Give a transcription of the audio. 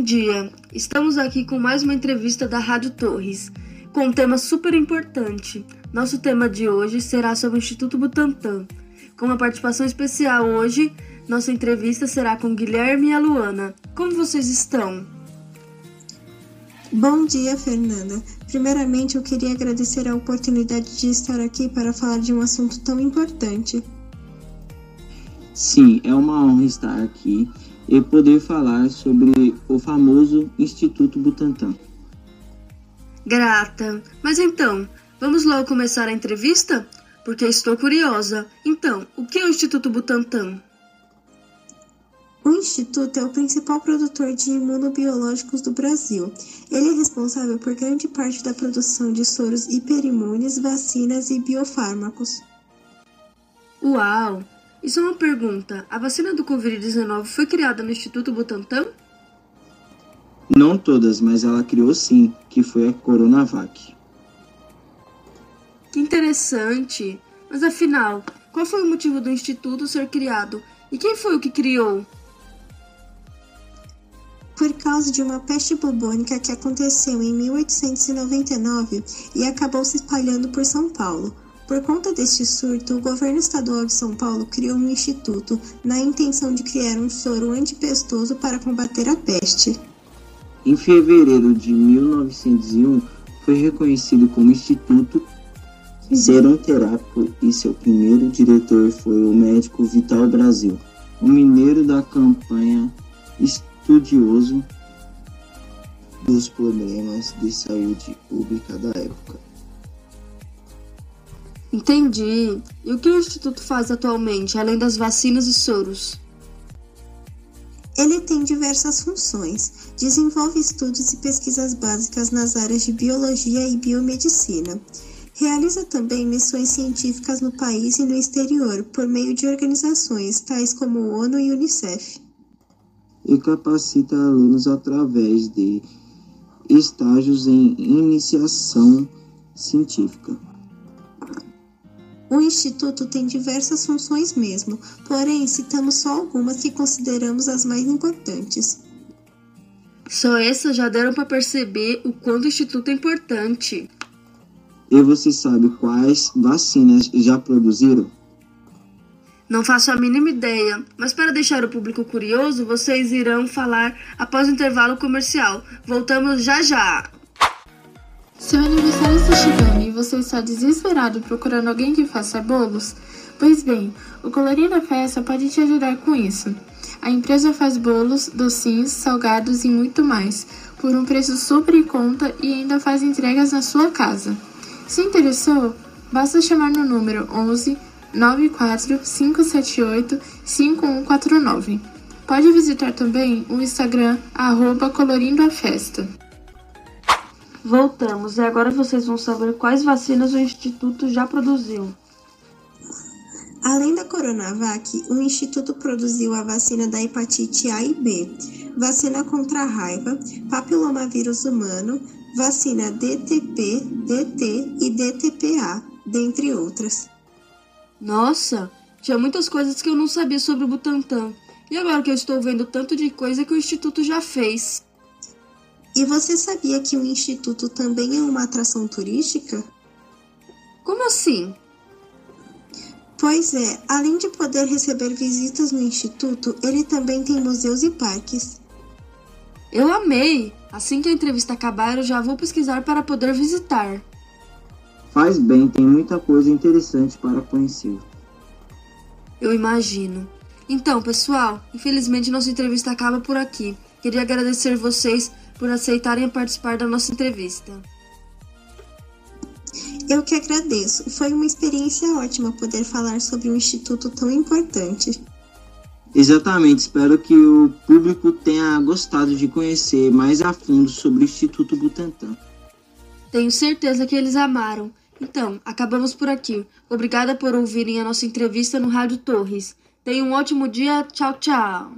Bom dia, estamos aqui com mais uma entrevista da Rádio Torres, com um tema super importante. Nosso tema de hoje será sobre o Instituto Butantan. Com uma participação especial hoje, nossa entrevista será com Guilherme e a Luana. Como vocês estão? Bom dia, Fernanda. Primeiramente, eu queria agradecer a oportunidade de estar aqui para falar de um assunto tão importante. Sim, é uma honra estar aqui e poder falar sobre o famoso Instituto Butantan. Grata. Mas então, vamos logo começar a entrevista? Porque estou curiosa. Então, o que é o Instituto Butantan? O Instituto é o principal produtor de imunobiológicos do Brasil. Ele é responsável por grande parte da produção de soros hiperimunes, vacinas e biofármacos. Uau! Isso é uma pergunta. A vacina do Covid-19 foi criada no Instituto Butantan? Não todas, mas ela criou sim, que foi a Coronavac. Que interessante! Mas afinal, qual foi o motivo do Instituto ser criado? E quem foi o que criou? por causa de uma peste bubônica que aconteceu em 1899 e acabou se espalhando por São Paulo. Por conta deste surto, o governo estadual de São Paulo criou um instituto na intenção de criar um soro antipestoso para combater a peste. Em fevereiro de 1901, foi reconhecido como Instituto Serum Terápico e seu primeiro diretor foi o médico Vital Brasil, um mineiro da campanha estudioso dos problemas de saúde pública da época. Entendi. E o que o Instituto faz atualmente, além das vacinas e soros? Ele tem diversas funções. Desenvolve estudos e pesquisas básicas nas áreas de biologia e biomedicina. Realiza também missões científicas no país e no exterior por meio de organizações tais como o ONU e Unicef e capacita alunos através de estágios em iniciação científica. O Instituto tem diversas funções mesmo, porém citamos só algumas que consideramos as mais importantes. Só essas já deram para perceber o quanto o Instituto é importante. E você sabe quais vacinas já produziram? Não faço a mínima ideia, mas para deixar o público curioso, vocês irão falar após o intervalo comercial. Voltamos já já! Seu aniversário está chegando e você está desesperado procurando alguém que faça bolos? Pois bem, o Colorinho da Festa pode te ajudar com isso. A empresa faz bolos, docinhos, salgados e muito mais, por um preço super em conta e ainda faz entregas na sua casa. Se interessou? Basta chamar no número 11 945785149. Pode visitar também o Instagram arroba Colorindo a Festa. Voltamos e agora vocês vão saber quais vacinas o Instituto já produziu. Além da Coronavac, o Instituto produziu a vacina da hepatite A e B, vacina contra a raiva, papilomavírus humano, vacina DTP, DT e DTPA, dentre outras. Nossa, tinha muitas coisas que eu não sabia sobre o Butantan. E agora que eu estou vendo tanto de coisa que o Instituto já fez. E você sabia que o Instituto também é uma atração turística? Como assim? Pois é, além de poder receber visitas no Instituto, ele também tem museus e parques. Eu amei! Assim que a entrevista acabar, eu já vou pesquisar para poder visitar. Faz bem, tem muita coisa interessante para conhecer. Eu imagino. Então, pessoal, infelizmente nossa entrevista acaba por aqui. Queria agradecer vocês por aceitarem participar da nossa entrevista. Eu que agradeço. Foi uma experiência ótima poder falar sobre um instituto tão importante. Exatamente, espero que o público tenha gostado de conhecer mais a fundo sobre o Instituto Butantan. Tenho certeza que eles amaram. Então, acabamos por aqui. Obrigada por ouvirem a nossa entrevista no Rádio Torres. Tenha um ótimo dia. Tchau, tchau.